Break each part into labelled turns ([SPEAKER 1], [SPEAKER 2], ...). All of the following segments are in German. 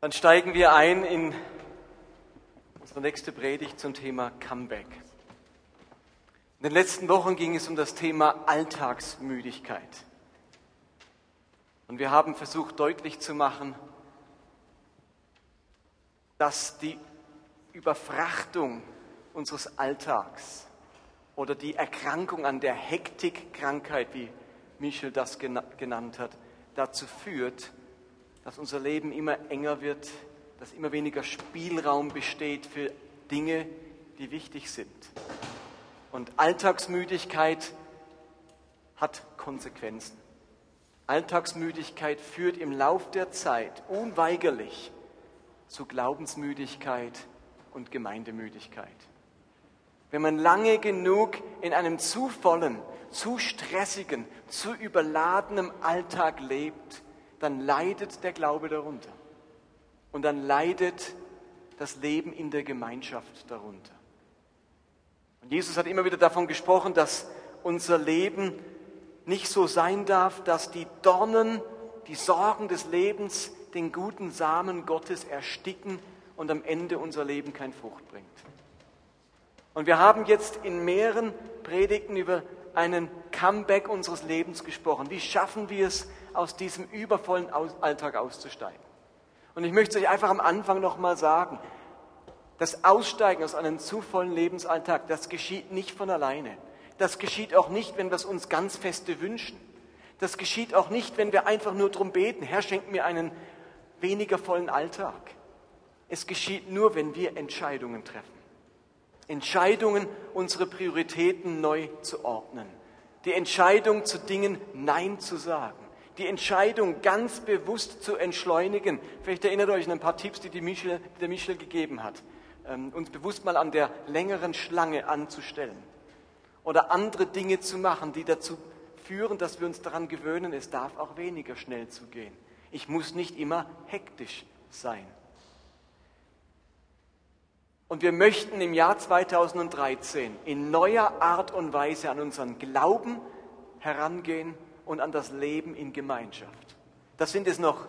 [SPEAKER 1] Dann steigen wir ein in unsere nächste Predigt zum Thema Comeback. In den letzten Wochen ging es um das Thema Alltagsmüdigkeit. Und wir haben versucht deutlich zu machen, dass die Überfrachtung unseres Alltags oder die Erkrankung an der Hektikkrankheit, wie Michel das genannt hat, dazu führt, dass unser Leben immer enger wird, dass immer weniger Spielraum besteht für Dinge, die wichtig sind. Und Alltagsmüdigkeit hat Konsequenzen. Alltagsmüdigkeit führt im Lauf der Zeit unweigerlich zu Glaubensmüdigkeit und Gemeindemüdigkeit. Wenn man lange genug in einem zu vollen, zu stressigen, zu überladenen Alltag lebt, dann leidet der Glaube darunter. Und dann leidet das Leben in der Gemeinschaft darunter. Und Jesus hat immer wieder davon gesprochen, dass unser Leben nicht so sein darf, dass die Dornen, die Sorgen des Lebens den guten Samen Gottes ersticken und am Ende unser Leben kein Frucht bringt. Und wir haben jetzt in mehreren Predigten über einen Comeback unseres Lebens gesprochen. Wie schaffen wir es, aus diesem übervollen Alltag auszusteigen? Und ich möchte euch einfach am Anfang nochmal sagen, das Aussteigen aus einem zu vollen Lebensalltag, das geschieht nicht von alleine. Das geschieht auch nicht, wenn wir es uns ganz feste wünschen. Das geschieht auch nicht, wenn wir einfach nur darum beten, Herr, schenk mir einen weniger vollen Alltag. Es geschieht nur, wenn wir Entscheidungen treffen. Entscheidungen, unsere Prioritäten neu zu ordnen. Die Entscheidung, zu Dingen Nein zu sagen. Die Entscheidung, ganz bewusst zu entschleunigen. Vielleicht erinnert euch an ein paar Tipps, die, die Michel, der Michel gegeben hat. Ähm, uns bewusst mal an der längeren Schlange anzustellen. Oder andere Dinge zu machen, die dazu führen, dass wir uns daran gewöhnen, es darf auch weniger schnell zu gehen. Ich muss nicht immer hektisch sein. Und wir möchten im Jahr 2013 in neuer Art und Weise an unseren Glauben herangehen und an das Leben in Gemeinschaft. Das sind es noch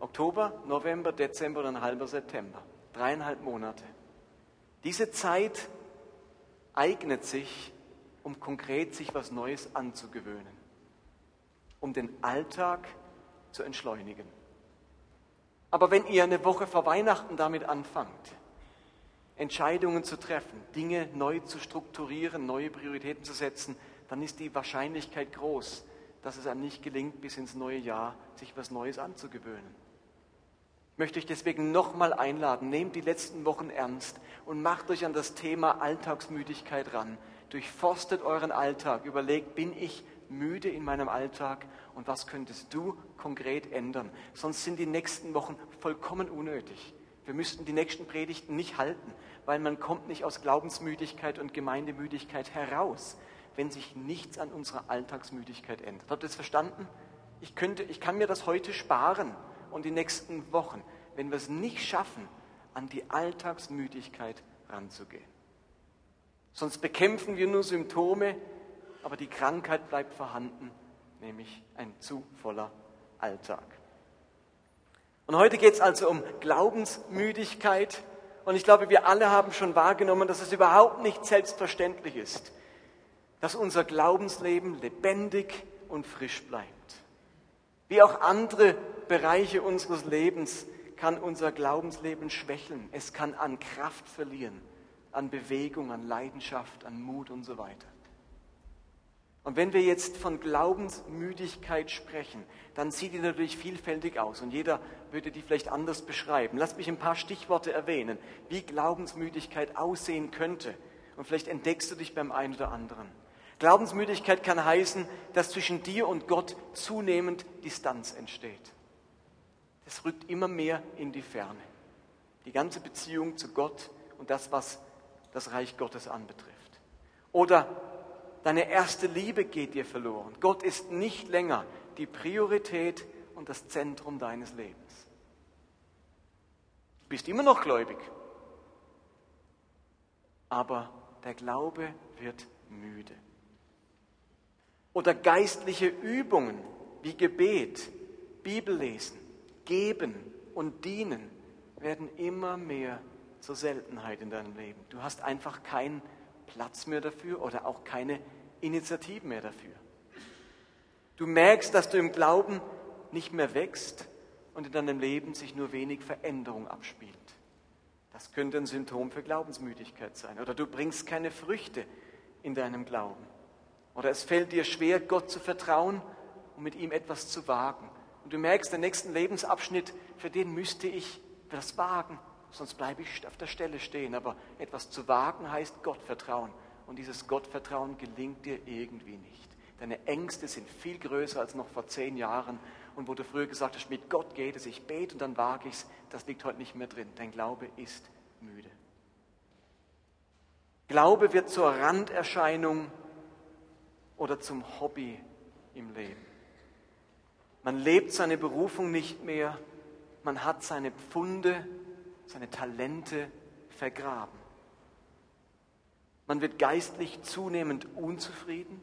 [SPEAKER 1] Oktober, November, Dezember und ein halber September. Dreieinhalb Monate. Diese Zeit eignet sich, um konkret sich was Neues anzugewöhnen, um den Alltag zu entschleunigen. Aber wenn ihr eine Woche vor Weihnachten damit anfangt, Entscheidungen zu treffen, Dinge neu zu strukturieren, neue Prioritäten zu setzen, dann ist die Wahrscheinlichkeit groß, dass es einem nicht gelingt, bis ins neue Jahr sich was Neues anzugewöhnen. Ich möchte euch deswegen nochmal einladen, nehmt die letzten Wochen ernst und macht euch an das Thema Alltagsmüdigkeit ran. Durchforstet euren Alltag, überlegt, bin ich müde in meinem Alltag und was könntest du konkret ändern? Sonst sind die nächsten Wochen vollkommen unnötig. Wir müssten die nächsten Predigten nicht halten, weil man kommt nicht aus Glaubensmüdigkeit und Gemeindemüdigkeit heraus, wenn sich nichts an unserer Alltagsmüdigkeit ändert. Habt ihr das verstanden? Ich, könnte, ich kann mir das heute sparen und die nächsten Wochen, wenn wir es nicht schaffen, an die Alltagsmüdigkeit ranzugehen. Sonst bekämpfen wir nur Symptome, aber die Krankheit bleibt vorhanden, nämlich ein zu voller Alltag. Und heute geht es also um Glaubensmüdigkeit. Und ich glaube, wir alle haben schon wahrgenommen, dass es überhaupt nicht selbstverständlich ist, dass unser Glaubensleben lebendig und frisch bleibt. Wie auch andere Bereiche unseres Lebens kann unser Glaubensleben schwächeln. Es kann an Kraft verlieren, an Bewegung, an Leidenschaft, an Mut und so weiter. Und wenn wir jetzt von Glaubensmüdigkeit sprechen, dann sieht die natürlich vielfältig aus und jeder würde die vielleicht anders beschreiben. Lass mich ein paar Stichworte erwähnen, wie Glaubensmüdigkeit aussehen könnte. Und vielleicht entdeckst du dich beim einen oder anderen. Glaubensmüdigkeit kann heißen, dass zwischen dir und Gott zunehmend Distanz entsteht. Es rückt immer mehr in die Ferne. Die ganze Beziehung zu Gott und das, was das Reich Gottes anbetrifft. Oder Deine erste Liebe geht dir verloren. Gott ist nicht länger die Priorität und das Zentrum deines Lebens. Du bist immer noch gläubig, aber der Glaube wird müde. Oder geistliche Übungen wie Gebet, Bibellesen, Geben und Dienen werden immer mehr zur Seltenheit in deinem Leben. Du hast einfach keinen Platz mehr dafür oder auch keine Initiativen mehr dafür. Du merkst, dass du im Glauben nicht mehr wächst und in deinem Leben sich nur wenig Veränderung abspielt. Das könnte ein Symptom für Glaubensmüdigkeit sein. Oder du bringst keine Früchte in deinem Glauben. Oder es fällt dir schwer, Gott zu vertrauen und mit ihm etwas zu wagen. Und du merkst, den nächsten Lebensabschnitt, für den müsste ich das wagen, sonst bleibe ich auf der Stelle stehen. Aber etwas zu wagen heißt Gottvertrauen. Und dieses Gottvertrauen gelingt dir irgendwie nicht. Deine Ängste sind viel größer als noch vor zehn Jahren. Und wo du früher gesagt hast, mit Gott geht es, ich bete und dann wage ich es, das liegt heute nicht mehr drin. Dein Glaube ist müde. Glaube wird zur Randerscheinung oder zum Hobby im Leben. Man lebt seine Berufung nicht mehr, man hat seine Pfunde, seine Talente vergraben. Man wird geistlich zunehmend unzufrieden,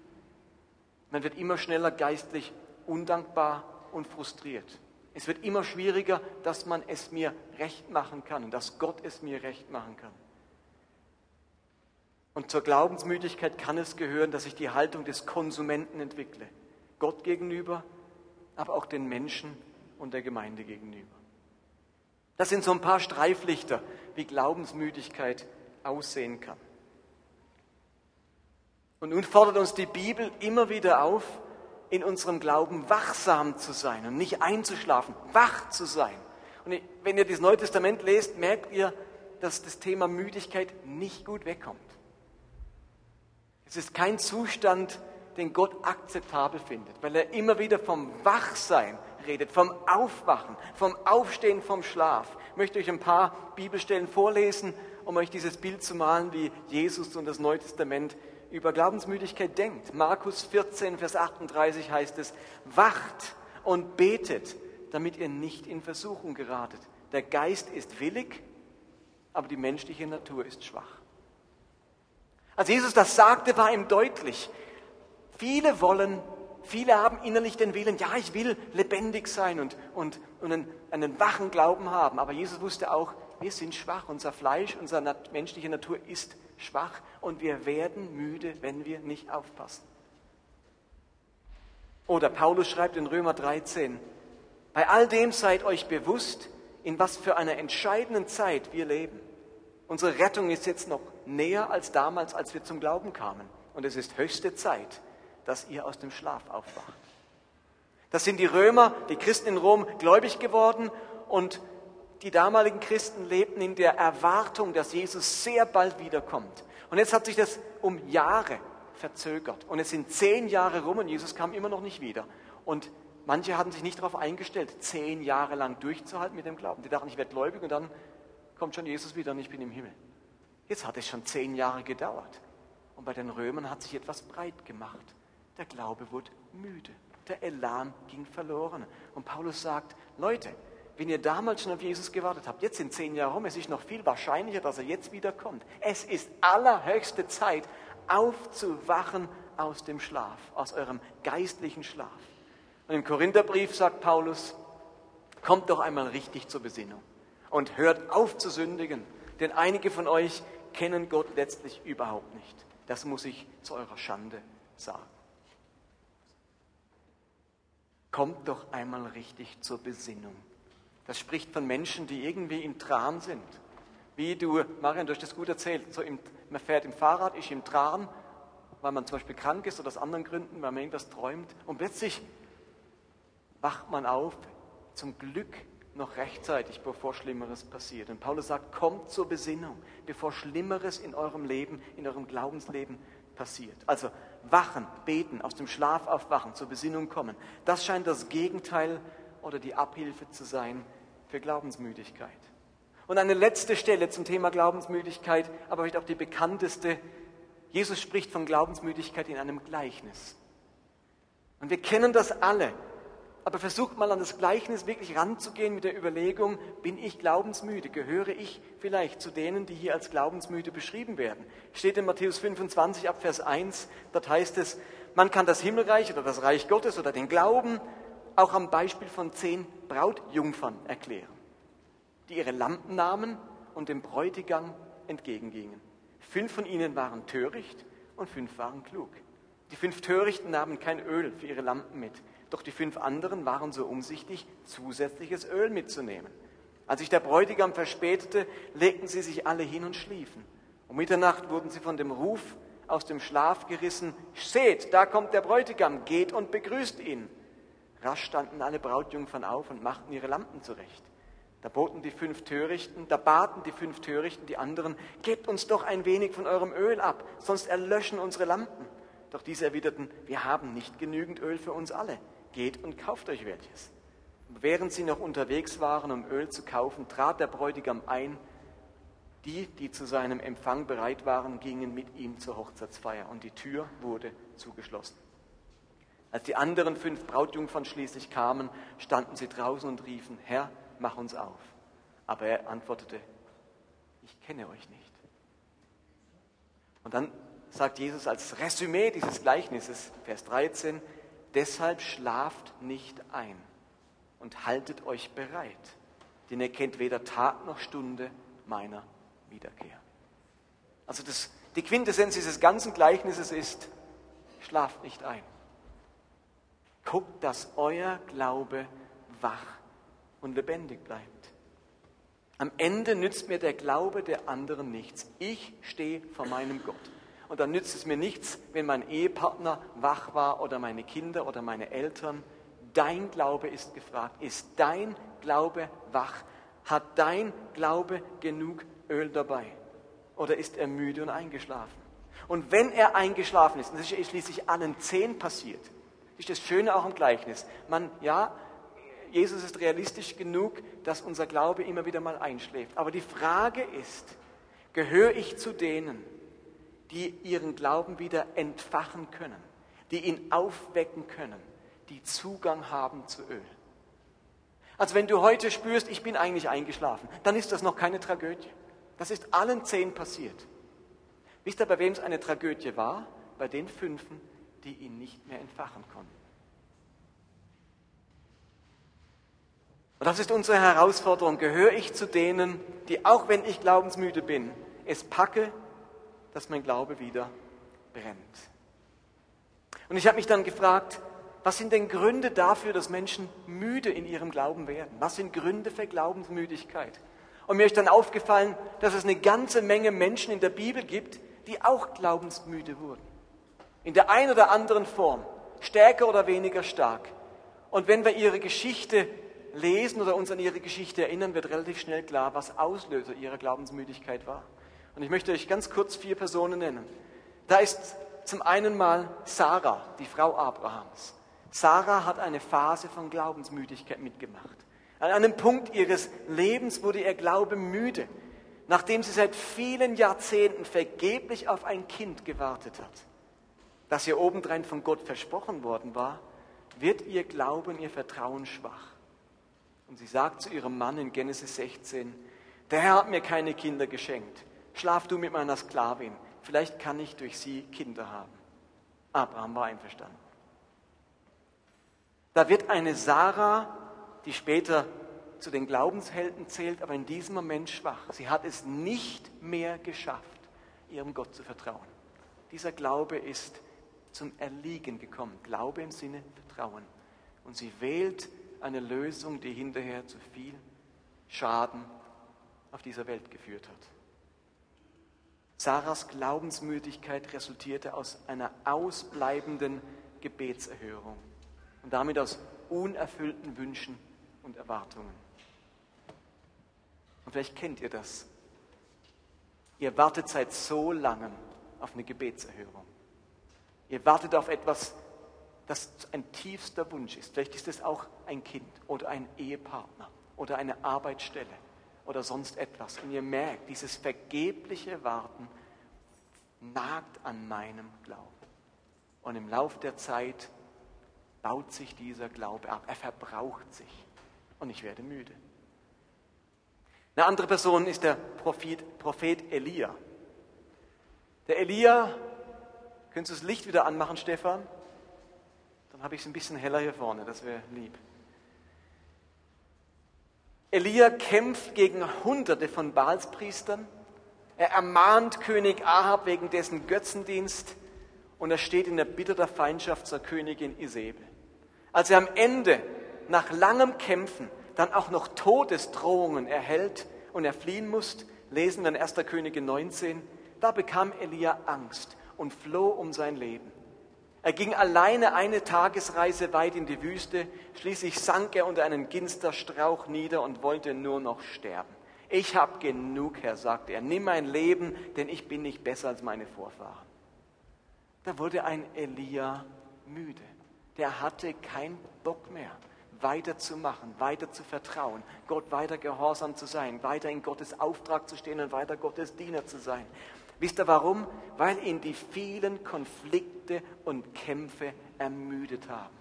[SPEAKER 1] man wird immer schneller geistlich undankbar und frustriert. Es wird immer schwieriger, dass man es mir recht machen kann und dass Gott es mir recht machen kann. Und zur Glaubensmüdigkeit kann es gehören, dass ich die Haltung des Konsumenten entwickle. Gott gegenüber, aber auch den Menschen und der Gemeinde gegenüber. Das sind so ein paar Streiflichter, wie Glaubensmüdigkeit aussehen kann. Und nun fordert uns die Bibel immer wieder auf, in unserem Glauben wachsam zu sein und nicht einzuschlafen, wach zu sein. Und wenn ihr das Neue Testament lest, merkt ihr, dass das Thema Müdigkeit nicht gut wegkommt. Es ist kein Zustand, den Gott akzeptabel findet, weil er immer wieder vom Wachsein redet, vom Aufwachen, vom Aufstehen vom Schlaf. Ich möchte euch ein paar Bibelstellen vorlesen, um euch dieses Bild zu malen, wie Jesus und das Neue Testament über Glaubensmüdigkeit denkt. Markus 14, Vers 38 heißt es, wacht und betet, damit ihr nicht in Versuchung geratet. Der Geist ist willig, aber die menschliche Natur ist schwach. Als Jesus das sagte, war ihm deutlich, Viele wollen, viele haben innerlich den Willen, ja, ich will lebendig sein und, und, und einen, einen wachen Glauben haben. Aber Jesus wusste auch, wir sind schwach, unser Fleisch, unsere menschliche Natur ist schwach und wir werden müde, wenn wir nicht aufpassen. Oder Paulus schreibt in Römer 13, bei all dem seid euch bewusst, in was für einer entscheidenden Zeit wir leben. Unsere Rettung ist jetzt noch näher als damals, als wir zum Glauben kamen. Und es ist höchste Zeit, dass ihr aus dem Schlaf aufwacht. Das sind die Römer, die Christen in Rom, gläubig geworden und die damaligen Christen lebten in der Erwartung, dass Jesus sehr bald wiederkommt. Und jetzt hat sich das um Jahre verzögert. Und es sind zehn Jahre rum und Jesus kam immer noch nicht wieder. Und manche hatten sich nicht darauf eingestellt, zehn Jahre lang durchzuhalten mit dem Glauben. Die dachten, ich werde gläubig und dann kommt schon Jesus wieder und ich bin im Himmel. Jetzt hat es schon zehn Jahre gedauert. Und bei den Römern hat sich etwas breit gemacht der Glaube wurde müde. Der Elan ging verloren. Und Paulus sagt, Leute, wenn ihr damals schon auf Jesus gewartet habt, jetzt sind zehn Jahre rum, es ist noch viel wahrscheinlicher, dass er jetzt wiederkommt. Es ist allerhöchste Zeit, aufzuwachen aus dem Schlaf, aus eurem geistlichen Schlaf. Und im Korintherbrief sagt Paulus, kommt doch einmal richtig zur Besinnung und hört auf zu sündigen, denn einige von euch kennen Gott letztlich überhaupt nicht. Das muss ich zu eurer Schande sagen kommt doch einmal richtig zur Besinnung. Das spricht von Menschen, die irgendwie im Tran sind. Wie du, Marian, du hast das gut erzählt, so im, man fährt im Fahrrad, ist im Tran, weil man zum Beispiel krank ist oder aus anderen Gründen, weil man irgendwas träumt. Und plötzlich wacht man auf, zum Glück noch rechtzeitig, bevor Schlimmeres passiert. Und Paulus sagt, kommt zur Besinnung, bevor Schlimmeres in eurem Leben, in eurem Glaubensleben passiert. Also wachen, beten, aus dem Schlaf aufwachen, zur Besinnung kommen. Das scheint das Gegenteil oder die Abhilfe zu sein für Glaubensmüdigkeit. Und eine letzte Stelle zum Thema Glaubensmüdigkeit, aber vielleicht auch die bekannteste. Jesus spricht von Glaubensmüdigkeit in einem Gleichnis. Und wir kennen das alle. Aber versucht mal an das Gleichnis wirklich ranzugehen mit der Überlegung, bin ich glaubensmüde? Gehöre ich vielleicht zu denen, die hier als glaubensmüde beschrieben werden? Steht in Matthäus 25 ab Vers 1, dort heißt es, man kann das Himmelreich oder das Reich Gottes oder den Glauben auch am Beispiel von zehn Brautjungfern erklären. die ihre Lampen nahmen und dem Bräutigam entgegengingen. Fünf von ihnen waren töricht und fünf waren klug. Die fünf Törichten nahmen kein Öl für ihre Lampen mit, doch die fünf anderen waren so umsichtig, zusätzliches Öl mitzunehmen. Als sich der Bräutigam verspätete, legten sie sich alle hin und schliefen. Um Mitternacht wurden sie von dem Ruf aus dem Schlaf gerissen. Seht, da kommt der Bräutigam, geht und begrüßt ihn. Rasch standen alle Brautjungfern auf und machten ihre Lampen zurecht. Da boten die fünf Törichten, da baten die fünf Törichten die anderen, gebt uns doch ein wenig von eurem Öl ab, sonst erlöschen unsere Lampen. Doch diese erwiderten, wir haben nicht genügend Öl für uns alle. Geht und kauft euch welches. während sie noch unterwegs waren, um Öl zu kaufen, trat der Bräutigam ein. Die, die zu seinem Empfang bereit waren, gingen mit ihm zur Hochzeitsfeier und die Tür wurde zugeschlossen. Als die anderen fünf Brautjungfern schließlich kamen, standen sie draußen und riefen, Herr, mach uns auf. Aber er antwortete, ich kenne euch nicht. Und dann sagt Jesus als Resümee dieses Gleichnisses, Vers 13, deshalb schlaft nicht ein und haltet euch bereit, denn ihr kennt weder Tag noch Stunde meiner Wiederkehr. Also das, die Quintessenz dieses ganzen Gleichnisses ist, schlaft nicht ein. Guckt, dass euer Glaube wach und lebendig bleibt. Am Ende nützt mir der Glaube der anderen nichts. Ich stehe vor meinem Gott. Und dann nützt es mir nichts, wenn mein Ehepartner wach war oder meine Kinder oder meine Eltern. Dein Glaube ist gefragt. Ist dein Glaube wach? Hat dein Glaube genug Öl dabei? Oder ist er müde und eingeschlafen? Und wenn er eingeschlafen ist, und das ist schließlich allen zehn passiert, ist das Schöne auch im Gleichnis. Man, ja, Jesus ist realistisch genug, dass unser Glaube immer wieder mal einschläft. Aber die Frage ist, gehöre ich zu denen, die ihren Glauben wieder entfachen können, die ihn aufwecken können, die Zugang haben zu Öl? Also wenn du heute spürst, ich bin eigentlich eingeschlafen, dann ist das noch keine Tragödie. Das ist allen zehn passiert. Wisst ihr, bei wem es eine Tragödie war? Bei den fünfen, die ihn nicht mehr entfachen konnten. Und das ist unsere Herausforderung. Gehöre ich zu denen, die, auch wenn ich glaubensmüde bin, es packe, dass mein Glaube wieder brennt. Und ich habe mich dann gefragt, was sind denn Gründe dafür, dass Menschen müde in ihrem Glauben werden? Was sind Gründe für Glaubensmüdigkeit? Und mir ist dann aufgefallen, dass es eine ganze Menge Menschen in der Bibel gibt, die auch glaubensmüde wurden. In der einen oder anderen Form, stärker oder weniger stark. Und wenn wir ihre Geschichte lesen oder uns an ihre Geschichte erinnern, wird relativ schnell klar, was Auslöser ihrer Glaubensmüdigkeit war. Und ich möchte euch ganz kurz vier Personen nennen. Da ist zum einen mal Sarah, die Frau Abrahams. Sarah hat eine Phase von Glaubensmüdigkeit mitgemacht. An einem Punkt ihres Lebens wurde ihr Glaube müde, nachdem sie seit vielen Jahrzehnten vergeblich auf ein Kind gewartet hat, das ihr obendrein von Gott versprochen worden war, wird ihr Glaube und ihr Vertrauen schwach. Und sie sagt zu ihrem Mann in Genesis 16, der Herr hat mir keine Kinder geschenkt. Schlaf du mit meiner Sklavin. Vielleicht kann ich durch sie Kinder haben. Abraham war einverstanden. Da wird eine Sarah, die später zu den Glaubenshelden zählt, aber in diesem Moment schwach. Sie hat es nicht mehr geschafft, ihrem Gott zu vertrauen. Dieser Glaube ist zum Erliegen gekommen. Glaube im Sinne Vertrauen. Und sie wählt eine Lösung, die hinterher zu viel Schaden auf dieser Welt geführt hat. Sarahs Glaubensmüdigkeit resultierte aus einer ausbleibenden Gebetserhörung und damit aus unerfüllten Wünschen und Erwartungen. Und vielleicht kennt ihr das. Ihr wartet seit so langem auf eine Gebetserhörung. Ihr wartet auf etwas, das ein tiefster Wunsch ist. Vielleicht ist es auch ein Kind oder ein Ehepartner oder eine Arbeitsstelle oder sonst etwas. Und ihr merkt, dieses vergebliche Warten nagt an meinem Glauben. Und im Laufe der Zeit baut sich dieser Glaube ab. Er verbraucht sich. Und ich werde müde. Eine andere Person ist der Prophet, Prophet Elia. Der Elia, könntest du das Licht wieder anmachen, Stefan? Dann habe ich es ein bisschen heller hier vorne, das wäre lieb. Elia kämpft gegen Hunderte von Baalspriestern. Er ermahnt König Ahab wegen dessen Götzendienst und er steht in der bitterer Feindschaft zur Königin Isabel. Als er am Ende nach langem Kämpfen dann auch noch Todesdrohungen erhält und er fliehen muss, lesen wir in 1. Könige 19, da bekam Elia Angst und floh um sein Leben. Er ging alleine eine Tagesreise weit in die Wüste, schließlich sank er unter einen Ginsterstrauch nieder und wollte nur noch sterben. Ich habe genug, Herr, sagte er, nimm mein Leben, denn ich bin nicht besser als meine Vorfahren. Da wurde ein Elia müde. Der hatte keinen Bock mehr, weiterzumachen, weiter zu vertrauen, Gott weiter gehorsam zu sein, weiter in Gottes Auftrag zu stehen und weiter Gottes Diener zu sein. Wisst ihr warum? Weil ihn die vielen Konflikte und Kämpfe ermüdet haben.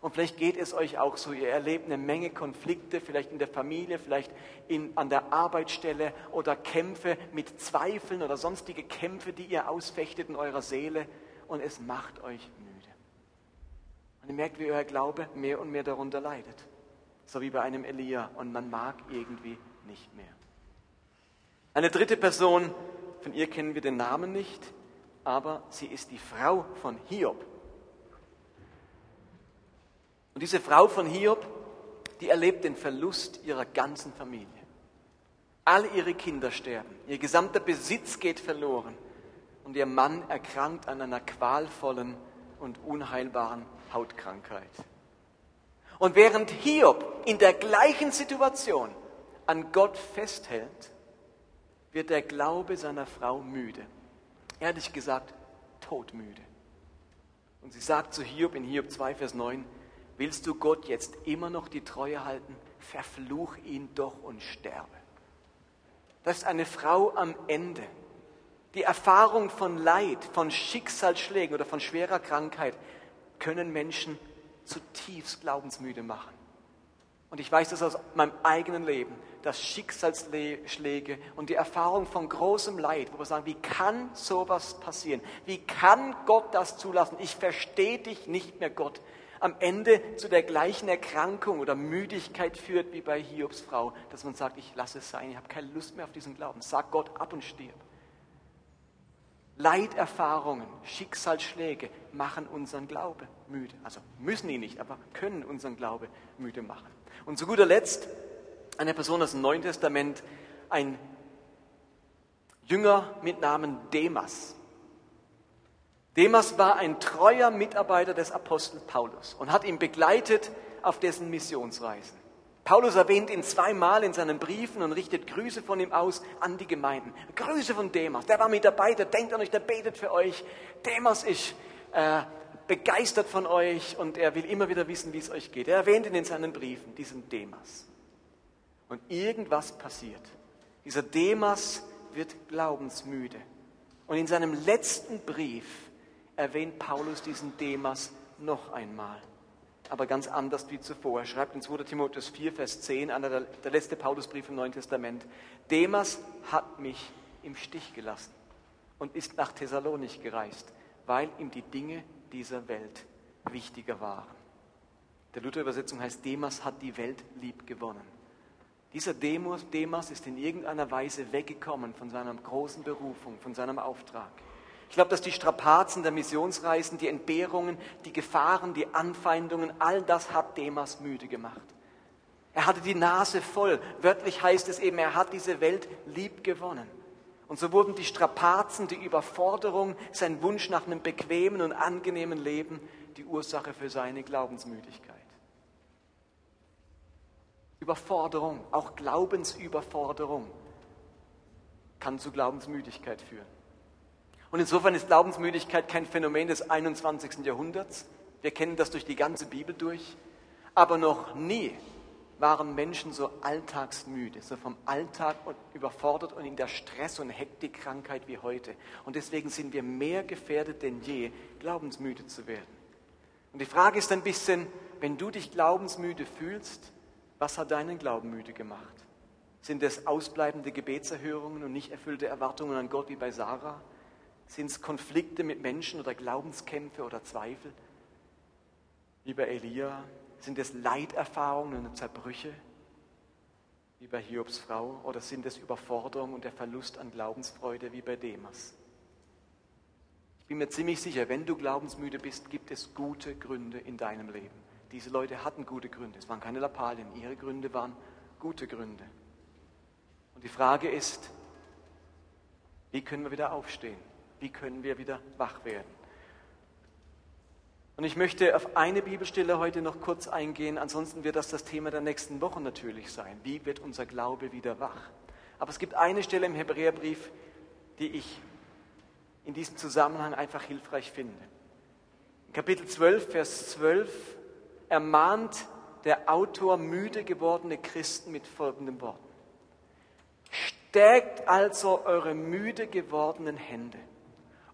[SPEAKER 1] Und vielleicht geht es euch auch so, ihr erlebt eine Menge Konflikte, vielleicht in der Familie, vielleicht in, an der Arbeitsstelle oder Kämpfe mit Zweifeln oder sonstige Kämpfe, die ihr ausfechtet in eurer Seele und es macht euch müde. Und ihr merkt, wie euer Glaube mehr und mehr darunter leidet. So wie bei einem Elia und man mag irgendwie nicht mehr. Eine dritte Person, von ihr kennen wir den Namen nicht, aber sie ist die Frau von Hiob. Und diese Frau von Hiob, die erlebt den Verlust ihrer ganzen Familie. All ihre Kinder sterben, ihr gesamter Besitz geht verloren und ihr Mann erkrankt an einer qualvollen und unheilbaren Hautkrankheit. Und während Hiob in der gleichen Situation an Gott festhält, wird der Glaube seiner Frau müde. Ehrlich gesagt, todmüde. Und sie sagt zu Hiob in Hiob 2, Vers 9, willst du Gott jetzt immer noch die Treue halten? Verfluch ihn doch und sterbe. Das ist eine Frau am Ende. Die Erfahrung von Leid, von Schicksalsschlägen oder von schwerer Krankheit können Menschen zutiefst glaubensmüde machen. Und ich weiß das aus meinem eigenen Leben dass Schicksalsschläge und die Erfahrung von großem Leid, wo wir sagen, wie kann sowas passieren? Wie kann Gott das zulassen? Ich verstehe dich nicht mehr, Gott. Am Ende zu der gleichen Erkrankung oder Müdigkeit führt wie bei Hiobs Frau, dass man sagt, ich lasse es sein, ich habe keine Lust mehr auf diesen Glauben. Sag Gott ab und stirb. Leiterfahrungen, Schicksalsschläge machen unseren Glaube müde. Also müssen ihn nicht, aber können unseren Glaube müde machen. Und zu guter Letzt eine Person aus dem Neuen Testament, ein Jünger mit Namen Demas. Demas war ein treuer Mitarbeiter des Apostel Paulus und hat ihn begleitet auf dessen Missionsreisen. Paulus erwähnt ihn zweimal in seinen Briefen und richtet Grüße von ihm aus an die Gemeinden. Grüße von Demas, der war mit dabei, der denkt an euch, der betet für euch. Demas ist äh, begeistert von euch und er will immer wieder wissen, wie es euch geht. Er erwähnt ihn in seinen Briefen, diesen Demas. Und irgendwas passiert. Dieser Demas wird glaubensmüde. Und in seinem letzten Brief erwähnt Paulus diesen Demas noch einmal. Aber ganz anders wie zuvor. Er schreibt in 2 Timotheus 4, Vers 10, einer der, der letzte Paulusbrief im Neuen Testament. Demas hat mich im Stich gelassen und ist nach Thessalonich gereist, weil ihm die Dinge dieser Welt wichtiger waren. Der Luther-Übersetzung heißt, Demas hat die Welt lieb gewonnen. Dieser Demas, Demas ist in irgendeiner Weise weggekommen von seiner großen Berufung, von seinem Auftrag. Ich glaube, dass die Strapazen der Missionsreisen, die Entbehrungen, die Gefahren, die Anfeindungen, all das hat Demas müde gemacht. Er hatte die Nase voll. Wörtlich heißt es eben, er hat diese Welt lieb gewonnen. Und so wurden die Strapazen, die Überforderung, sein Wunsch nach einem bequemen und angenehmen Leben die Ursache für seine Glaubensmüdigkeit. Überforderung, auch Glaubensüberforderung kann zu Glaubensmüdigkeit führen. Und insofern ist Glaubensmüdigkeit kein Phänomen des 21. Jahrhunderts. Wir kennen das durch die ganze Bibel durch. Aber noch nie waren Menschen so alltagsmüde, so vom Alltag überfordert und in der Stress- und Hektikkrankheit wie heute. Und deswegen sind wir mehr gefährdet denn je, glaubensmüde zu werden. Und die Frage ist ein bisschen, wenn du dich glaubensmüde fühlst, was hat deinen Glauben müde gemacht? Sind es ausbleibende Gebetserhörungen und nicht erfüllte Erwartungen an Gott wie bei Sarah? Sind es Konflikte mit Menschen oder Glaubenskämpfe oder Zweifel? Wie bei Elia? Sind es Leiterfahrungen und Zerbrüche? wie bei Hiobs Frau, oder sind es Überforderung und der Verlust an Glaubensfreude wie bei Demas? Ich bin mir ziemlich sicher, wenn du glaubensmüde bist, gibt es gute Gründe in deinem Leben. Diese Leute hatten gute Gründe. Es waren keine Lappalien. Ihre Gründe waren gute Gründe. Und die Frage ist, wie können wir wieder aufstehen? Wie können wir wieder wach werden? Und ich möchte auf eine Bibelstelle heute noch kurz eingehen, ansonsten wird das das Thema der nächsten Woche natürlich sein. Wie wird unser Glaube wieder wach? Aber es gibt eine Stelle im Hebräerbrief, die ich in diesem Zusammenhang einfach hilfreich finde. In Kapitel 12, Vers 12 ermahnt der Autor müde gewordene Christen mit folgenden Worten. Stärkt also eure müde gewordenen Hände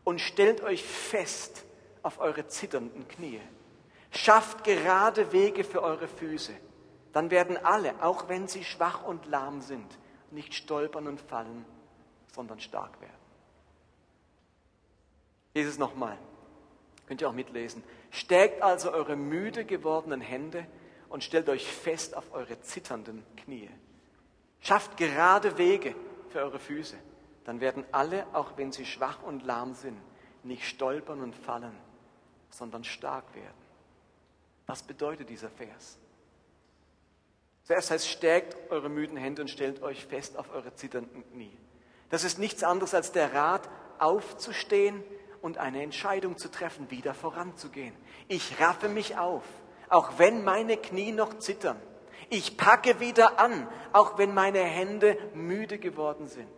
[SPEAKER 1] und stellt euch fest auf eure zitternden Knie. Schafft gerade Wege für eure Füße. Dann werden alle, auch wenn sie schwach und lahm sind, nicht stolpern und fallen, sondern stark werden. Jesus nochmal. Könnt ihr auch mitlesen. Stärkt also eure müde gewordenen Hände und stellt euch fest auf eure zitternden Knie. Schafft gerade Wege für eure Füße. Dann werden alle, auch wenn sie schwach und lahm sind, nicht stolpern und fallen, sondern stark werden. Was bedeutet dieser Vers? Zuerst heißt, stärkt eure müden Hände und stellt euch fest auf eure zitternden Knie. Das ist nichts anderes als der Rat, aufzustehen und eine Entscheidung zu treffen, wieder voranzugehen. Ich raffe mich auf, auch wenn meine Knie noch zittern. Ich packe wieder an, auch wenn meine Hände müde geworden sind.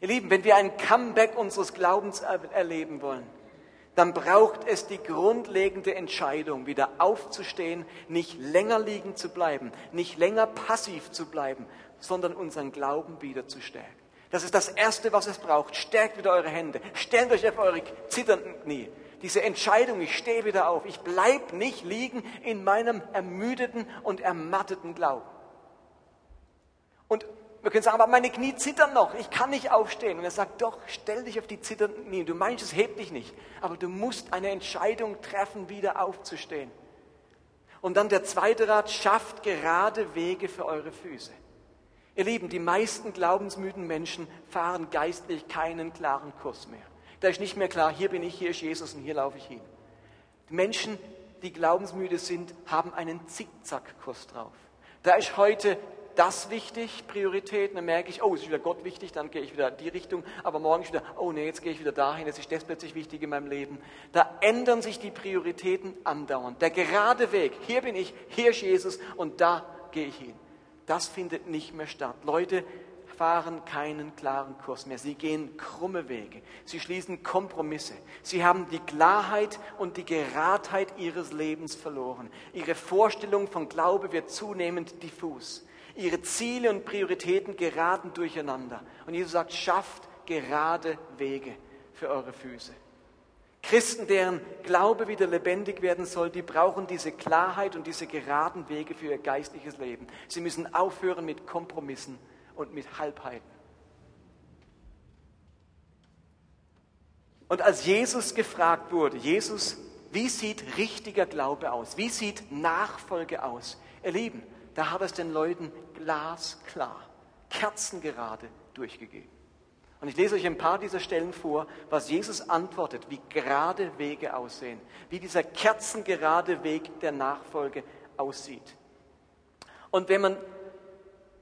[SPEAKER 1] Ihr Lieben, wenn wir ein Comeback unseres Glaubens erleben wollen, dann braucht es die grundlegende Entscheidung, wieder aufzustehen, nicht länger liegen zu bleiben, nicht länger passiv zu bleiben, sondern unseren Glauben wieder zu stärken. Das ist das Erste, was es braucht. Stärkt wieder eure Hände, stellt euch auf eure zitternden Knie. Diese Entscheidung, ich stehe wieder auf, ich bleibe nicht liegen in meinem ermüdeten und ermatteten Glauben. Und wir können sagen, aber meine Knie zittern noch, ich kann nicht aufstehen. Und er sagt, doch, stell dich auf die zitternden Knie. Du meinst, es hebt dich nicht, aber du musst eine Entscheidung treffen, wieder aufzustehen. Und dann der zweite Rat, schafft gerade Wege für eure Füße. Ihr Lieben, die meisten glaubensmüden Menschen fahren geistlich keinen klaren Kurs mehr. Da ist nicht mehr klar, hier bin ich, hier ist Jesus und hier laufe ich hin. Die Menschen, die glaubensmüde sind, haben einen Zickzackkurs drauf. Da ist heute das wichtig, Priorität, dann merke ich, oh, es ist wieder Gott wichtig, dann gehe ich wieder in die Richtung, aber morgen ist wieder, oh nee, jetzt gehe ich wieder dahin, jetzt ist das plötzlich wichtig in meinem Leben. Da ändern sich die Prioritäten andauernd. Der gerade Weg, hier bin ich, hier ist Jesus und da gehe ich hin. Das findet nicht mehr statt. Leute fahren keinen klaren Kurs mehr. Sie gehen krumme Wege. Sie schließen Kompromisse. Sie haben die Klarheit und die Geradheit ihres Lebens verloren. Ihre Vorstellung von Glaube wird zunehmend diffus. Ihre Ziele und Prioritäten geraten durcheinander. Und Jesus sagt, schafft gerade Wege für eure Füße. Christen, deren Glaube wieder lebendig werden soll, die brauchen diese Klarheit und diese geraden Wege für ihr geistliches Leben. Sie müssen aufhören mit Kompromissen und mit Halbheiten. Und als Jesus gefragt wurde, Jesus, wie sieht richtiger Glaube aus? Wie sieht Nachfolge aus? Ihr Lieben, da hat es den Leuten glasklar, kerzengerade durchgegeben. Und ich lese euch ein paar dieser Stellen vor, was Jesus antwortet, wie gerade Wege aussehen, wie dieser kerzengerade Weg der Nachfolge aussieht. Und wenn man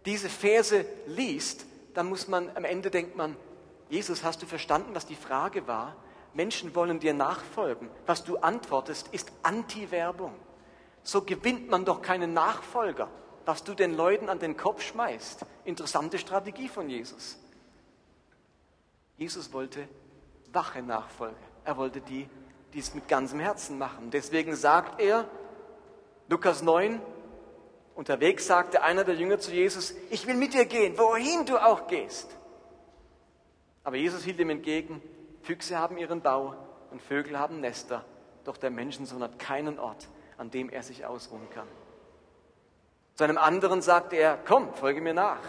[SPEAKER 1] diese Verse liest, dann muss man am Ende denkt man, Jesus, hast du verstanden, was die Frage war? Menschen wollen dir nachfolgen. Was du antwortest, ist Anti-Werbung. So gewinnt man doch keinen Nachfolger was du den Leuten an den Kopf schmeißt. Interessante Strategie von Jesus. Jesus wollte wache Nachfolge. Er wollte die, die es mit ganzem Herzen machen. Deswegen sagt er, Lukas 9, unterwegs sagte einer der Jünger zu Jesus, ich will mit dir gehen, wohin du auch gehst. Aber Jesus hielt ihm entgegen, Füchse haben ihren Bau und Vögel haben Nester, doch der Menschensohn hat keinen Ort, an dem er sich ausruhen kann. Zu einem anderen sagte er, komm, folge mir nach.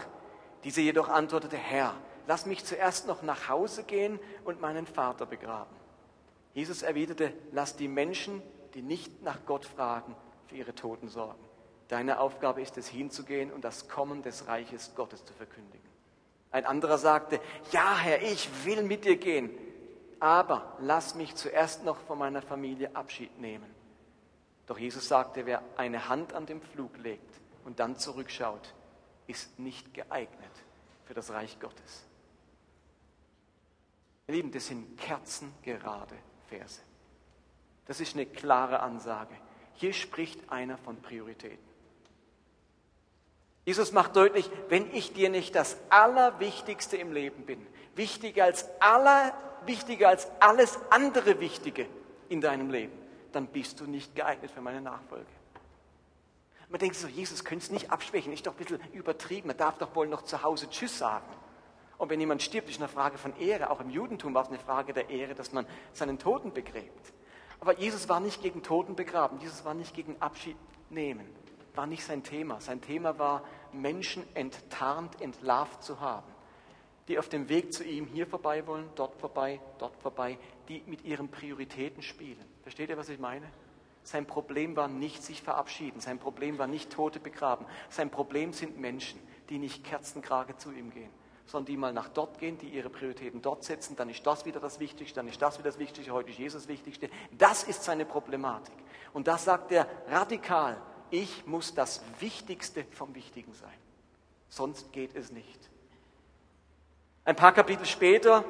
[SPEAKER 1] Dieser jedoch antwortete, Herr, lass mich zuerst noch nach Hause gehen und meinen Vater begraben. Jesus erwiderte, lass die Menschen, die nicht nach Gott fragen, für ihre Toten sorgen. Deine Aufgabe ist es, hinzugehen und das Kommen des Reiches Gottes zu verkündigen. Ein anderer sagte, ja Herr, ich will mit dir gehen, aber lass mich zuerst noch von meiner Familie Abschied nehmen. Doch Jesus sagte, wer eine Hand an den Flug legt und dann zurückschaut, ist nicht geeignet für das Reich Gottes. Ihr Lieben, das sind kerzengerade Verse. Das ist eine klare Ansage. Hier spricht einer von Prioritäten. Jesus macht deutlich, wenn ich dir nicht das Allerwichtigste im Leben bin, wichtiger als, aller, wichtiger als alles andere Wichtige in deinem Leben, dann bist du nicht geeignet für meine Nachfolge. Man denkt so, Jesus könnte es nicht abschwächen, ist doch ein bisschen übertrieben, man darf doch wohl noch zu Hause Tschüss sagen. Und wenn jemand stirbt, ist eine Frage von Ehre. Auch im Judentum war es eine Frage der Ehre, dass man seinen Toten begräbt. Aber Jesus war nicht gegen Toten begraben, Jesus war nicht gegen Abschied nehmen, war nicht sein Thema. Sein Thema war, Menschen enttarnt, entlarvt zu haben, die auf dem Weg zu ihm hier vorbei wollen, dort vorbei, dort vorbei, die mit ihren Prioritäten spielen. Versteht ihr, was ich meine? Sein Problem war nicht sich verabschieden, sein Problem war nicht Tote begraben, sein Problem sind Menschen, die nicht kerzenkrage zu ihm gehen, sondern die mal nach dort gehen, die ihre Prioritäten dort setzen, dann ist das wieder das Wichtigste, dann ist das wieder das Wichtigste, heute ist Jesus das Wichtigste. Das ist seine Problematik. Und das sagt er radikal, ich muss das Wichtigste vom Wichtigen sein. Sonst geht es nicht. Ein paar Kapitel später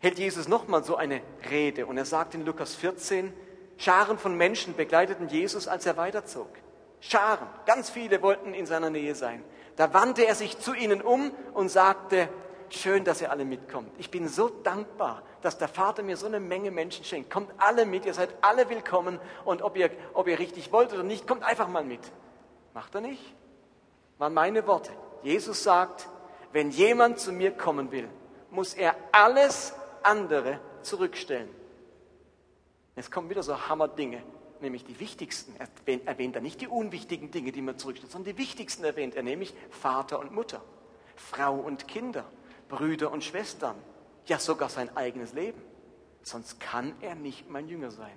[SPEAKER 1] hält Jesus nochmal so eine Rede und er sagt in Lukas 14, Scharen von Menschen begleiteten Jesus, als er weiterzog. Scharen, ganz viele wollten in seiner Nähe sein. Da wandte er sich zu ihnen um und sagte, schön, dass ihr alle mitkommt. Ich bin so dankbar, dass der Vater mir so eine Menge Menschen schenkt. Kommt alle mit, ihr seid alle willkommen und ob ihr, ob ihr richtig wollt oder nicht, kommt einfach mal mit. Macht er nicht? Waren meine Worte. Jesus sagt, wenn jemand zu mir kommen will, muss er alles andere zurückstellen. Jetzt kommen wieder so Hammerdinge nämlich die wichtigsten. Er erwähnt er nicht die unwichtigen Dinge, die man zurückstellt, sondern die wichtigsten erwähnt er, nämlich Vater und Mutter, Frau und Kinder, Brüder und Schwestern, ja sogar sein eigenes Leben. Sonst kann er nicht mein Jünger sein.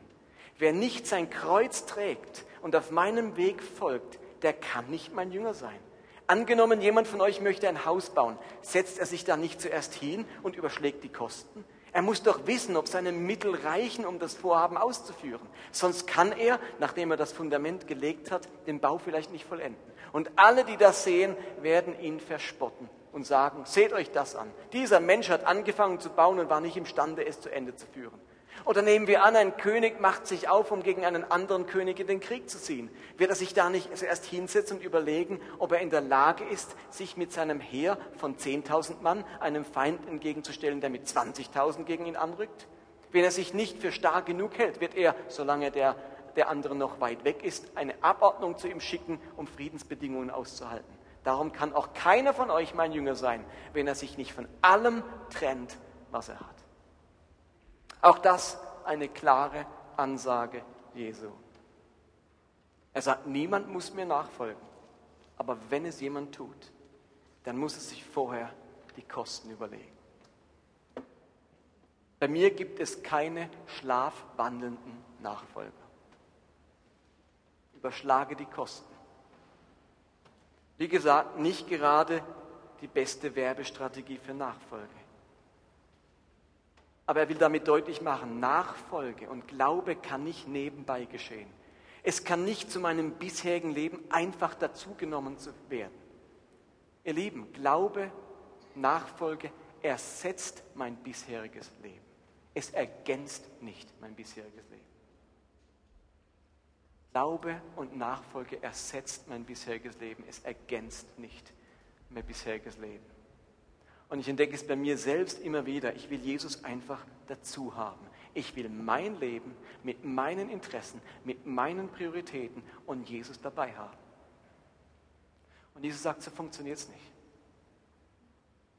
[SPEAKER 1] Wer nicht sein Kreuz trägt und auf meinem Weg folgt, der kann nicht mein Jünger sein. Angenommen, jemand von euch möchte ein Haus bauen, setzt er sich da nicht zuerst hin und überschlägt die Kosten? Er muss doch wissen, ob seine Mittel reichen, um das Vorhaben auszuführen. Sonst kann er, nachdem er das Fundament gelegt hat, den Bau vielleicht nicht vollenden. Und alle, die das sehen, werden ihn verspotten und sagen, seht euch das an. Dieser Mensch hat angefangen zu bauen und war nicht imstande, es zu Ende zu führen. Oder nehmen wir an, ein König macht sich auf, um gegen einen anderen König in den Krieg zu ziehen. Wird er sich da nicht zuerst hinsetzen und überlegen, ob er in der Lage ist, sich mit seinem Heer von 10.000 Mann einem Feind entgegenzustellen, der mit 20.000 gegen ihn anrückt? Wenn er sich nicht für stark genug hält, wird er, solange der, der andere noch weit weg ist, eine Abordnung zu ihm schicken, um Friedensbedingungen auszuhalten. Darum kann auch keiner von euch mein Jünger sein, wenn er sich nicht von allem trennt, was er hat. Auch das eine klare Ansage Jesu. Er sagt, niemand muss mir nachfolgen, aber wenn es jemand tut, dann muss es sich vorher die Kosten überlegen. Bei mir gibt es keine schlafwandelnden Nachfolger. Überschlage die Kosten. Wie gesagt, nicht gerade die beste Werbestrategie für Nachfolge. Aber er will damit deutlich machen, Nachfolge und Glaube kann nicht nebenbei geschehen. Es kann nicht zu meinem bisherigen Leben einfach dazugenommen werden. Ihr Lieben, Glaube, Nachfolge ersetzt mein bisheriges Leben. Es ergänzt nicht mein bisheriges Leben. Glaube und Nachfolge ersetzt mein bisheriges Leben. Es ergänzt nicht mein bisheriges Leben. Und ich entdecke es bei mir selbst immer wieder. Ich will Jesus einfach dazu haben. Ich will mein Leben mit meinen Interessen, mit meinen Prioritäten und Jesus dabei haben. Und Jesus sagt, so funktioniert es nicht.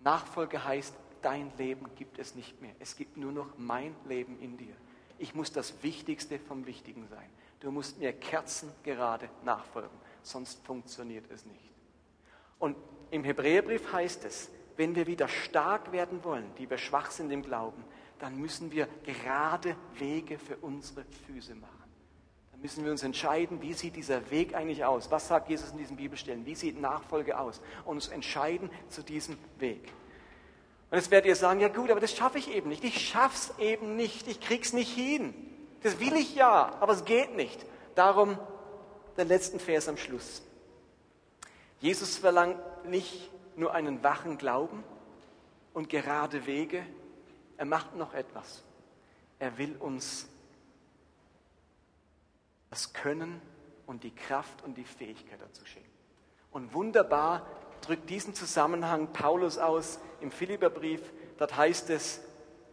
[SPEAKER 1] Nachfolge heißt, dein Leben gibt es nicht mehr. Es gibt nur noch mein Leben in dir. Ich muss das Wichtigste vom Wichtigen sein. Du musst mir kerzengerade nachfolgen, sonst funktioniert es nicht. Und im Hebräerbrief heißt es, wenn wir wieder stark werden wollen, die wir schwach sind im Glauben, dann müssen wir gerade Wege für unsere Füße machen. dann müssen wir uns entscheiden, wie sieht dieser Weg eigentlich aus? Was sagt Jesus in diesen Bibelstellen? Wie sieht Nachfolge aus? Und uns entscheiden zu diesem Weg. Und jetzt werdet ihr sagen, ja gut, aber das schaffe ich eben nicht. Ich schaff's eben nicht. Ich krieg's nicht hin. Das will ich ja, aber es geht nicht. Darum der letzten Vers am Schluss. Jesus verlangt nicht nur einen wachen Glauben und gerade Wege, er macht noch etwas. Er will uns das Können und die Kraft und die Fähigkeit dazu schenken. Und wunderbar drückt diesen Zusammenhang Paulus aus im Philipperbrief. Dort heißt es,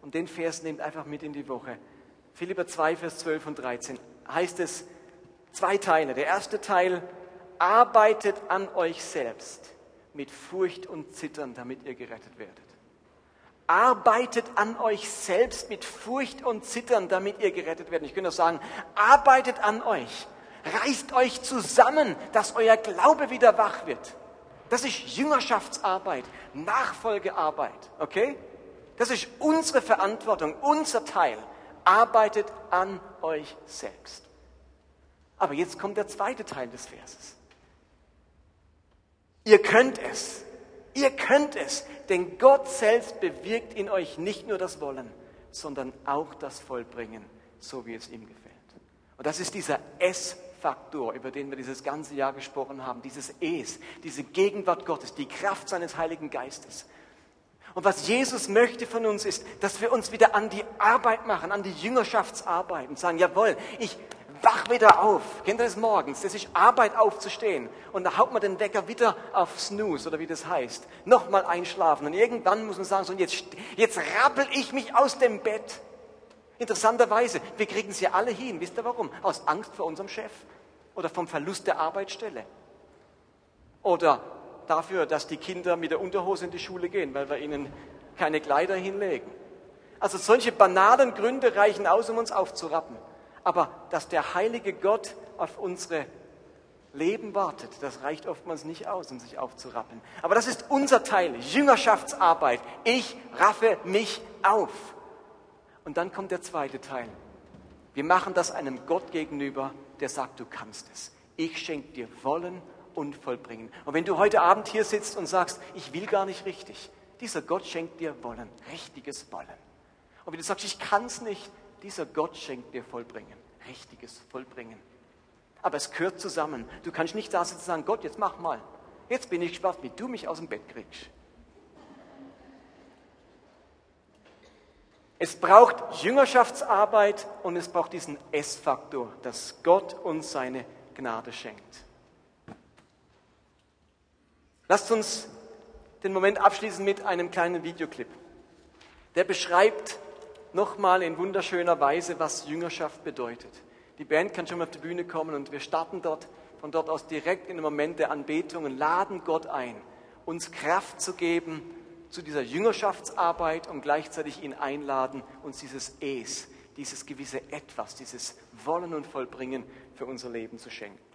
[SPEAKER 1] und den Vers nehmt einfach mit in die Woche. Philipper 2, Vers 12 und 13 heißt es zwei Teile. Der erste Teil, arbeitet an euch selbst mit Furcht und Zittern, damit ihr gerettet werdet. Arbeitet an euch selbst mit Furcht und Zittern, damit ihr gerettet werdet. Ich könnte auch sagen, arbeitet an euch. Reißt euch zusammen, dass euer Glaube wieder wach wird. Das ist Jüngerschaftsarbeit, Nachfolgearbeit, okay? Das ist unsere Verantwortung, unser Teil. Arbeitet an euch selbst. Aber jetzt kommt der zweite Teil des Verses. Ihr könnt es. Ihr könnt es. Denn Gott selbst bewirkt in euch nicht nur das Wollen, sondern auch das Vollbringen, so wie es ihm gefällt. Und das ist dieser S-Faktor, über den wir dieses ganze Jahr gesprochen haben, dieses Es, diese Gegenwart Gottes, die Kraft seines Heiligen Geistes. Und was Jesus möchte von uns ist, dass wir uns wieder an die Arbeit machen, an die Jüngerschaftsarbeit und sagen, jawohl, ich wach wieder auf. Kennt ihr das morgens? Das ist Arbeit aufzustehen. Und da haut man den Wecker wieder auf Snooze oder wie das heißt. Nochmal einschlafen. Und irgendwann muss man sagen, so jetzt, jetzt rappel ich mich aus dem Bett. Interessanterweise, wir kriegen es ja alle hin. Wisst ihr warum? Aus Angst vor unserem Chef. Oder vom Verlust der Arbeitsstelle. Oder dafür, dass die Kinder mit der Unterhose in die Schule gehen, weil wir ihnen keine Kleider hinlegen. Also solche banalen Gründe reichen aus, um uns aufzurappen. Aber dass der heilige Gott auf unsere Leben wartet, das reicht oftmals nicht aus, um sich aufzurappeln. Aber das ist unser Teil, Jüngerschaftsarbeit. Ich raffe mich auf. Und dann kommt der zweite Teil. Wir machen das einem Gott gegenüber, der sagt, du kannst es. Ich schenke dir Wollen und Vollbringen. Und wenn du heute Abend hier sitzt und sagst, ich will gar nicht richtig, dieser Gott schenkt dir Wollen, richtiges Wollen. Und wenn du sagst, ich kann es nicht, dieser Gott schenkt dir Vollbringen, richtiges Vollbringen. Aber es gehört zusammen. Du kannst nicht da sitzen und sagen, Gott, jetzt mach mal. Jetzt bin ich gespannt, wie du mich aus dem Bett kriegst. Es braucht Jüngerschaftsarbeit und es braucht diesen S-Faktor, dass Gott uns seine Gnade schenkt. Lasst uns den Moment abschließen mit einem kleinen Videoclip. Der beschreibt nochmal in wunderschöner Weise, was Jüngerschaft bedeutet. Die Band kann schon mal auf die Bühne kommen und wir starten dort, von dort aus direkt in den Moment der Anbetung und laden Gott ein, uns Kraft zu geben zu dieser Jüngerschaftsarbeit und gleichzeitig ihn einladen, uns dieses Es, dieses gewisse Etwas, dieses Wollen und Vollbringen für unser Leben zu schenken.